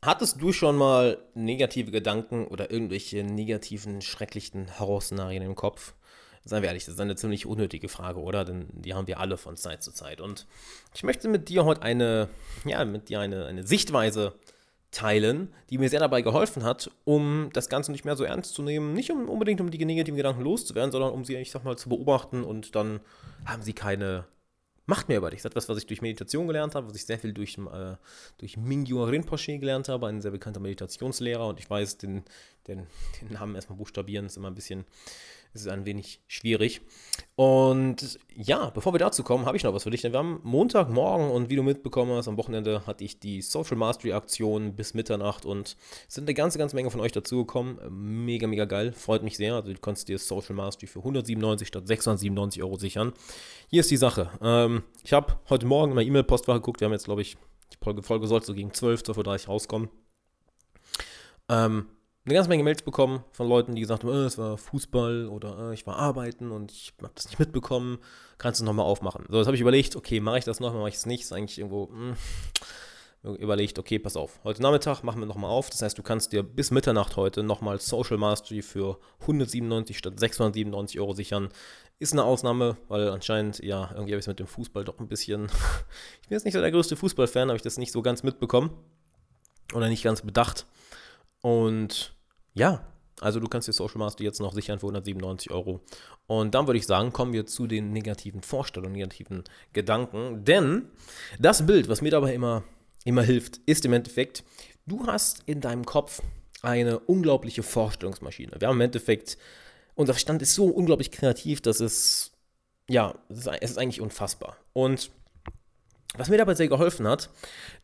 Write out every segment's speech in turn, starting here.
Hattest du schon mal negative Gedanken oder irgendwelche negativen, schrecklichen Horrorszenarien im Kopf? Seien wir ehrlich, das ist eine ziemlich unnötige Frage, oder? Denn die haben wir alle von Zeit zu Zeit. Und ich möchte mit dir heute eine, ja, mit dir eine, eine Sichtweise teilen, die mir sehr dabei geholfen hat, um das Ganze nicht mehr so ernst zu nehmen. Nicht um, unbedingt, um die negativen Gedanken loszuwerden, sondern um sie, ich sag mal, zu beobachten und dann haben sie keine Macht mehr über dich. Das ist etwas, was ich durch Meditation gelernt habe, was ich sehr viel durch, äh, durch Mingyur Rinpoche gelernt habe, ein sehr bekannter Meditationslehrer. Und ich weiß, den, den, den Namen erstmal buchstabieren ist immer ein bisschen es ist ein wenig schwierig. Und ja, bevor wir dazu kommen, habe ich noch was für dich. Denn wir haben Montagmorgen und wie du mitbekommen hast, am Wochenende hatte ich die Social Mastery Aktion bis Mitternacht und es sind eine ganze, ganze Menge von euch dazugekommen. Mega, mega geil. Freut mich sehr. Also du kannst dir Social Mastery für 197 statt 697 Euro sichern. Hier ist die Sache. Ähm, ich habe heute Morgen in meiner E-Mail-Postfach geguckt. Wir haben jetzt, glaube ich, die Folge, Folge sollte so gegen 12, 12.30 Uhr rauskommen. Ähm, eine ganze Menge Mails bekommen von Leuten, die gesagt haben, äh, es war Fußball oder äh, ich war arbeiten und ich habe das nicht mitbekommen. Kannst du es nochmal aufmachen? So, jetzt habe ich überlegt, okay, mache ich das noch, mache ich es nicht? Ist eigentlich irgendwo mh, hm, überlegt, okay, pass auf. Heute Nachmittag machen wir nochmal auf. Das heißt, du kannst dir bis Mitternacht heute nochmal Social Mastery für 197 statt 697 Euro sichern. Ist eine Ausnahme, weil anscheinend, ja, irgendwie habe ich es mit dem Fußball doch ein bisschen. ich bin jetzt nicht so der größte Fußballfan, habe ich das nicht so ganz mitbekommen. Oder nicht ganz bedacht. Und ja, also du kannst dir Social Master jetzt noch sichern für 197 Euro. Und dann würde ich sagen, kommen wir zu den negativen Vorstellungen, negativen Gedanken. Denn das Bild, was mir dabei immer, immer hilft, ist im Endeffekt, du hast in deinem Kopf eine unglaubliche Vorstellungsmaschine. Wir haben im Endeffekt, unser Verstand ist so unglaublich kreativ, dass es, ja, es ist eigentlich unfassbar. Und was mir dabei sehr geholfen hat,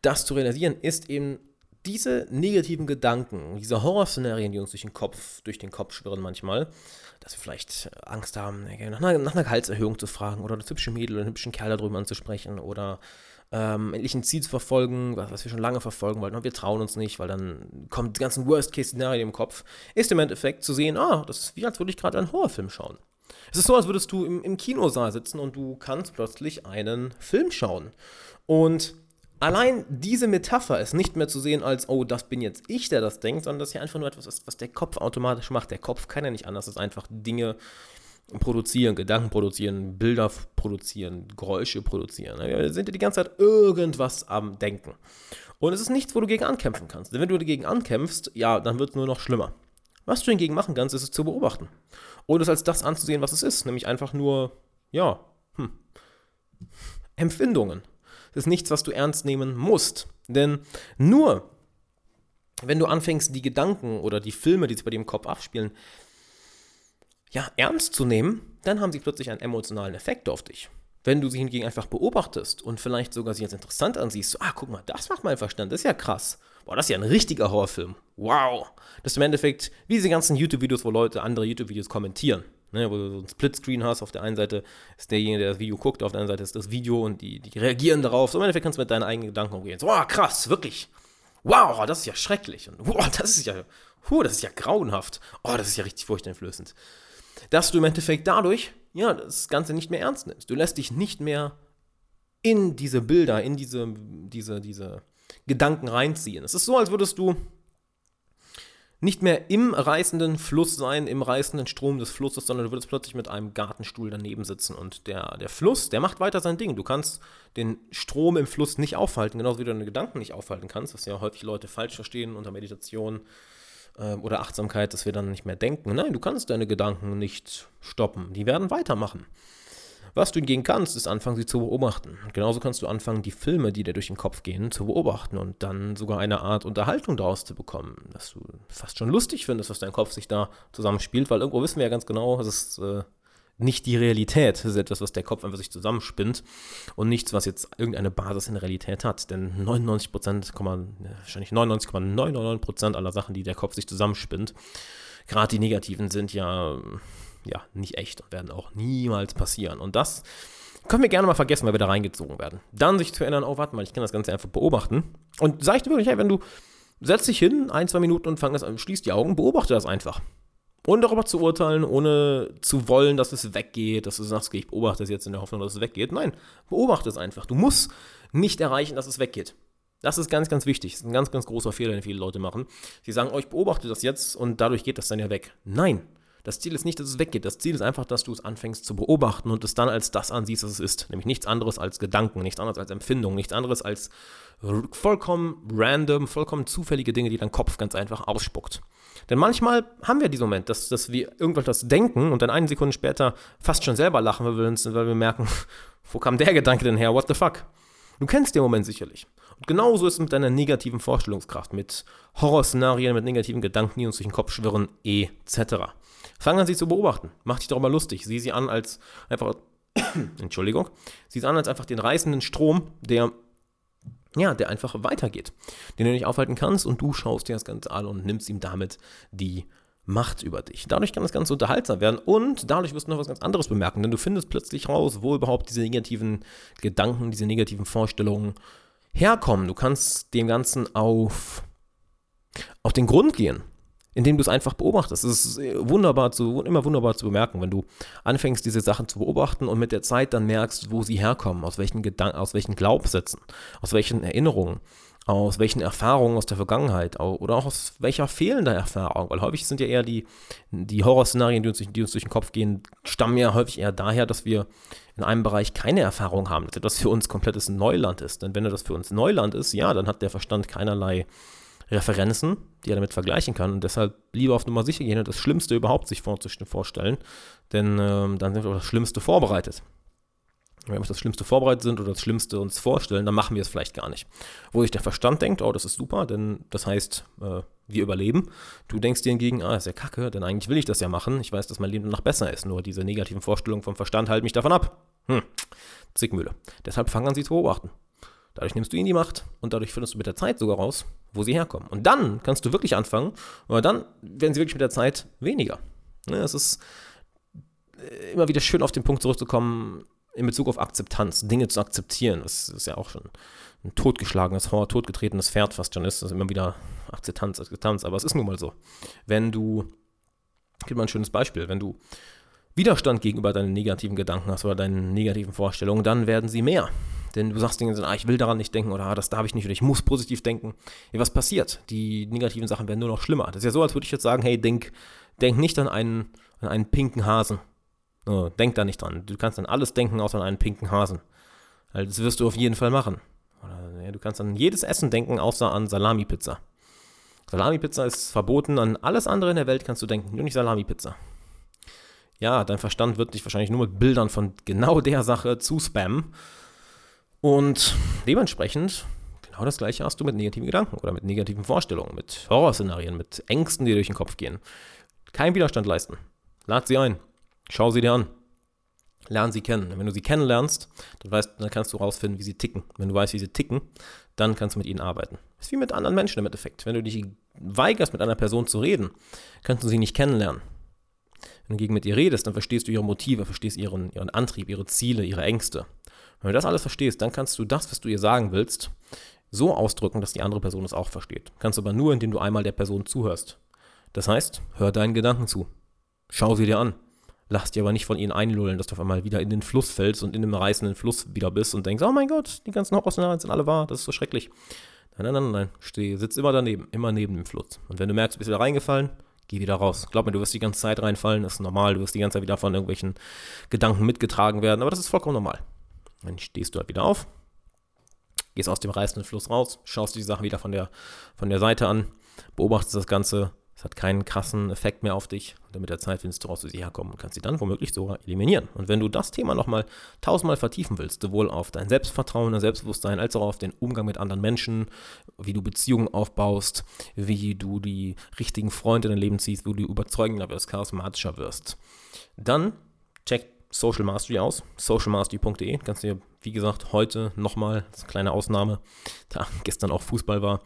das zu realisieren, ist eben diese negativen Gedanken, diese Horrorszenarien, die uns durch den Kopf, durch den Kopf schwirren manchmal, dass wir vielleicht Angst haben, nach einer, nach einer Gehaltserhöhung zu fragen oder das hübsche Mädel oder einen hübschen Kerl darüber anzusprechen oder ähm, endlich ein Ziel zu verfolgen, was, was wir schon lange verfolgen wollten, aber wir trauen uns nicht, weil dann kommt die ganzen Worst-Case-Szenarien im Kopf, ist im Endeffekt zu sehen, ah, das ist wie als würde ich gerade einen Horrorfilm schauen. Es ist so, als würdest du im, im Kinosaal sitzen und du kannst plötzlich einen Film schauen. Und Allein diese Metapher ist nicht mehr zu sehen als, oh, das bin jetzt ich, der das denkt, sondern das ist ja einfach nur etwas, was der Kopf automatisch macht. Der Kopf kann ja nicht anders, als einfach Dinge produzieren, Gedanken produzieren, Bilder produzieren, Geräusche produzieren. Wir sind ja die ganze Zeit irgendwas am Denken. Und es ist nichts, wo du gegen ankämpfen kannst. Denn wenn du dagegen ankämpfst, ja, dann wird es nur noch schlimmer. Was du hingegen machen kannst, ist es zu beobachten. Und es als das anzusehen, was es ist. Nämlich einfach nur, ja, hm, Empfindungen. Das ist nichts, was du ernst nehmen musst. Denn nur wenn du anfängst, die Gedanken oder die Filme, die sich bei dir im Kopf abspielen, ja, ernst zu nehmen, dann haben sie plötzlich einen emotionalen Effekt auf dich. Wenn du sie hingegen einfach beobachtest und vielleicht sogar sie als interessant ansiehst, so, ah, guck mal, das macht mein Verstand, das ist ja krass. Boah, das ist ja ein richtiger Horrorfilm. Wow. Das ist im Endeffekt wie diese ganzen YouTube-Videos, wo Leute andere YouTube-Videos kommentieren ne, wo du so ein Splitscreen hast. Auf der einen Seite ist derjenige, der das Video guckt, auf der anderen Seite ist das Video und die, die reagieren darauf. So im Endeffekt kannst du mit deinen eigenen Gedanken umgehen. So, oh, krass, wirklich. Wow, das ist ja schrecklich. Und wow, das ist ja, huh, das ist ja grauenhaft. Oh, das ist ja richtig furchteinflößend. Dass du im Endeffekt dadurch, ja, das Ganze nicht mehr ernst nimmst. Du lässt dich nicht mehr in diese Bilder, in diese, diese, diese Gedanken reinziehen. Es ist so, als würdest du nicht mehr im reißenden Fluss sein, im reißenden Strom des Flusses, sondern du würdest plötzlich mit einem Gartenstuhl daneben sitzen. Und der, der Fluss, der macht weiter sein Ding. Du kannst den Strom im Fluss nicht aufhalten, genauso wie du deine Gedanken nicht aufhalten kannst, was ja häufig Leute falsch verstehen unter Meditation äh, oder Achtsamkeit, dass wir dann nicht mehr denken. Nein, du kannst deine Gedanken nicht stoppen. Die werden weitermachen. Was du hingegen kannst, ist anfangen, sie zu beobachten. Genauso kannst du anfangen, die Filme, die dir durch den Kopf gehen, zu beobachten und dann sogar eine Art Unterhaltung daraus zu bekommen, dass du fast schon lustig findest, was dein Kopf sich da zusammenspielt, weil irgendwo wissen wir ja ganz genau, es ist äh, nicht die Realität, es ist etwas, was der Kopf einfach sich zusammenspinnt und nichts, was jetzt irgendeine Basis in der Realität hat. Denn 99 Prozent, wahrscheinlich 99,999% aller Sachen, die der Kopf sich zusammenspinnt, gerade die negativen, sind ja ja, nicht echt und werden auch niemals passieren. Und das können wir gerne mal vergessen, weil wir da reingezogen werden. Dann sich zu erinnern, oh, warte mal, ich kann das Ganze einfach beobachten. Und sag ich dir wirklich, hey, wenn du setzt dich hin, ein, zwei Minuten und fang das an, schließt die Augen, beobachte das einfach. Ohne darüber zu urteilen, ohne zu wollen, dass es weggeht, dass du sagst, okay, ich beobachte es jetzt in der Hoffnung, dass es weggeht. Nein, beobachte es einfach. Du musst nicht erreichen, dass es weggeht. Das ist ganz, ganz wichtig. Das ist ein ganz, ganz großer Fehler, den viele Leute machen. Sie sagen, oh, ich beobachte das jetzt und dadurch geht das dann ja weg. Nein, das Ziel ist nicht, dass es weggeht. Das Ziel ist einfach, dass du es anfängst zu beobachten und es dann als das ansiehst, was es ist. Nämlich nichts anderes als Gedanken, nichts anderes als Empfindung, nichts anderes als vollkommen random, vollkommen zufällige Dinge, die dein Kopf ganz einfach ausspuckt. Denn manchmal haben wir diesen Moment, dass, dass wir irgendwas denken und dann eine Sekunde später fast schon selber lachen, weil wir, uns, weil wir merken, wo kam der Gedanke denn her? What the fuck? Du kennst den Moment sicherlich. Und genauso ist es mit deiner negativen Vorstellungskraft, mit Horrorszenarien, mit negativen Gedanken, die uns durch den Kopf schwirren, etc. Fang an, sie zu beobachten. Mach dich darüber lustig. Sieh sie an als einfach, Entschuldigung, sieh sie an als einfach den reißenden Strom, der, ja, der einfach weitergeht, den du nicht aufhalten kannst und du schaust dir das Ganze an und nimmst ihm damit die Macht über dich. Dadurch kann das Ganze unterhaltsam werden und dadurch wirst du noch was ganz anderes bemerken, denn du findest plötzlich raus, wo überhaupt diese negativen Gedanken, diese negativen Vorstellungen herkommen. Du kannst dem Ganzen auf, auf den Grund gehen indem du es einfach beobachtest. Es ist äh, wunderbar zu, immer wunderbar zu bemerken, wenn du anfängst, diese Sachen zu beobachten und mit der Zeit dann merkst, wo sie herkommen, aus welchen Gedanken, aus welchen Glaubenssätzen, aus welchen Erinnerungen, aus welchen Erfahrungen aus der Vergangenheit oder auch aus welcher fehlender Erfahrung, weil häufig sind ja eher die, die Horrorszenarien, die uns, die uns durch den Kopf gehen, stammen ja häufig eher daher, dass wir in einem Bereich keine Erfahrung haben, dass das für uns komplettes Neuland ist. Denn wenn das für uns Neuland ist, ja, dann hat der Verstand keinerlei Referenzen, die er damit vergleichen kann. Und deshalb lieber auf Nummer sicher gehen und das Schlimmste überhaupt sich vorstellen. Denn ähm, dann sind wir auf das Schlimmste vorbereitet. Wenn wir auf das Schlimmste vorbereitet sind oder das Schlimmste uns vorstellen, dann machen wir es vielleicht gar nicht. Wo sich der Verstand denkt, oh, das ist super, denn das heißt, äh, wir überleben. Du denkst dir hingegen, ah, ist ja kacke, denn eigentlich will ich das ja machen. Ich weiß, dass mein Leben danach besser ist. Nur diese negativen Vorstellungen vom Verstand halten mich davon ab. Hm, Zickmühle. Deshalb fang an, sie zu beobachten. Dadurch nimmst du ihnen die Macht und dadurch findest du mit der Zeit sogar raus, wo sie herkommen. Und dann kannst du wirklich anfangen, aber dann werden sie wirklich mit der Zeit weniger. Es ist äh, immer wieder schön auf den Punkt zurückzukommen, in Bezug auf Akzeptanz, Dinge zu akzeptieren. Das ist ja auch schon ein totgeschlagenes, totgetretenes Pferd fast schon ist. Das ist immer wieder Akzeptanz, Akzeptanz. Aber es ist nun mal so. Wenn du, ich gebe mal ein schönes Beispiel, wenn du Widerstand gegenüber deinen negativen Gedanken hast oder deinen negativen Vorstellungen, dann werden sie mehr. Denn du sagst Dinge, ah, ich will daran nicht denken oder ah, das darf ich nicht oder ich muss positiv denken. Ja, was passiert? Die negativen Sachen werden nur noch schlimmer. Das ist ja so, als würde ich jetzt sagen, hey, denk, denk nicht an einen, an einen pinken Hasen. No, denk da nicht dran. Du kannst an alles denken, außer an einen pinken Hasen. Also das wirst du auf jeden Fall machen. Oder, ja, du kannst an jedes Essen denken, außer an Salami-Pizza. Salami-Pizza ist verboten, an alles andere in der Welt kannst du denken, nur nicht Salami-Pizza. Ja, dein Verstand wird dich wahrscheinlich nur mit Bildern von genau der Sache zu spammen. Und dementsprechend, genau das gleiche hast du mit negativen Gedanken oder mit negativen Vorstellungen, mit Horrorszenarien, mit Ängsten, die durch den Kopf gehen. Kein Widerstand leisten. Lad sie ein. Schau sie dir an. Lern sie kennen. Wenn du sie kennenlernst, dann, weißt, dann kannst du herausfinden, wie sie ticken. Wenn du weißt, wie sie ticken, dann kannst du mit ihnen arbeiten. Ist wie mit anderen Menschen im Endeffekt. Wenn du dich weigerst, mit einer Person zu reden, kannst du sie nicht kennenlernen. Wenn du gegen mit ihr redest, dann verstehst du ihre Motive, verstehst ihren, ihren Antrieb, ihre Ziele, ihre Ängste. Wenn du das alles verstehst, dann kannst du das, was du ihr sagen willst, so ausdrücken, dass die andere Person es auch versteht. Kannst aber nur, indem du einmal der Person zuhörst. Das heißt, hör deinen Gedanken zu. Schau sie dir an. Lass dir aber nicht von ihnen einlullen, dass du auf einmal wieder in den Fluss fällst und in dem reißenden Fluss wieder bist und denkst, oh mein Gott, die ganzen Horrorszenarien sind alle wahr, das ist so schrecklich. Nein, nein, nein, nein, steh, sitz immer daneben, immer neben dem Fluss. Und wenn du merkst, du bist wieder reingefallen, geh wieder raus. Glaub mir, du wirst die ganze Zeit reinfallen, das ist normal, du wirst die ganze Zeit wieder von irgendwelchen Gedanken mitgetragen werden, aber das ist vollkommen normal. Dann stehst du halt wieder auf, gehst aus dem reißenden Fluss raus, schaust die Sachen wieder von der, von der Seite an, beobachtest das Ganze. Es hat keinen krassen Effekt mehr auf dich. Und mit der Zeit findest du raus, wie sie herkommen und kannst sie dann womöglich sogar eliminieren. Und wenn du das Thema nochmal tausendmal vertiefen willst, sowohl auf dein Selbstvertrauen, dein Selbstbewusstsein, als auch auf den Umgang mit anderen Menschen, wie du Beziehungen aufbaust, wie du die richtigen Freunde in dein Leben ziehst, wo du überzeugender wirst, charismatischer wirst, dann check Social Mastery aus, socialmastery.de. Kannst du dir, wie gesagt, heute nochmal, das ist eine kleine Ausnahme, da gestern auch Fußball war,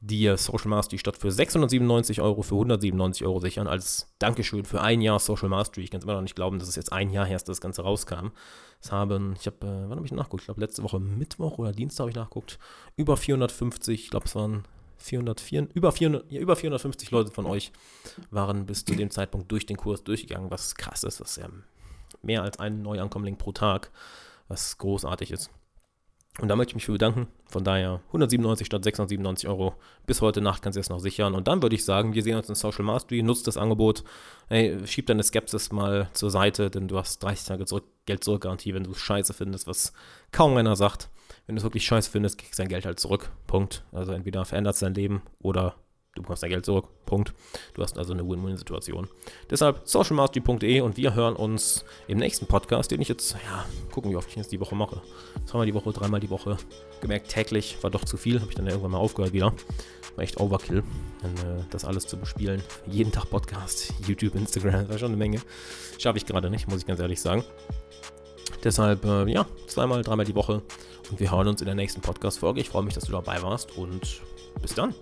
dir Social Mastery statt für 697 Euro für 197 Euro sichern, als Dankeschön für ein Jahr Social Mastery. Ich kann es immer noch nicht glauben, dass es jetzt ein Jahr her ist, dass das Ganze rauskam. Es haben, ich habe, äh, wann habe ich nachgeguckt? Ich glaube, letzte Woche Mittwoch oder Dienstag habe ich nachgeguckt. Über 450, ich glaube, es waren 404, über, 400, ja, über 450 Leute von euch waren bis zu dem Zeitpunkt durch den Kurs durchgegangen, was krass ist, was ja mehr als einen Neuankommling pro Tag, was großartig ist. Und da möchte ich mich für bedanken. Von daher 197 statt 697 Euro. Bis heute Nacht kannst du es noch sichern. Und dann würde ich sagen, wir sehen uns in Social Mastery. Nutzt das Angebot. Hey, schieb deine Skepsis mal zur Seite, denn du hast 30 Tage zurück, Geld zurückgarantie, wenn du scheiße findest, was kaum einer sagt. Wenn du es wirklich scheiße findest, kriegst du dein Geld halt zurück. Punkt. Also entweder verändert es dein Leben oder du bekommst dein Geld zurück. Punkt. Du hast also eine Win-Win-Situation. Deshalb socialmastery.de und wir hören uns im nächsten Podcast, den ich jetzt, ja, gucken, wie oft ich jetzt die Woche mache. Zweimal die Woche, dreimal die Woche. Gemerkt, täglich war doch zu viel. Habe ich dann irgendwann mal aufgehört wieder. War echt Overkill, dann, äh, das alles zu bespielen. Jeden Tag Podcast, YouTube, Instagram, das war schon eine Menge. Schaffe ich gerade nicht, muss ich ganz ehrlich sagen. Deshalb, äh, ja, zweimal, dreimal die Woche. Und wir hören uns in der nächsten Podcast-Folge. Ich freue mich, dass du dabei warst und bis dann.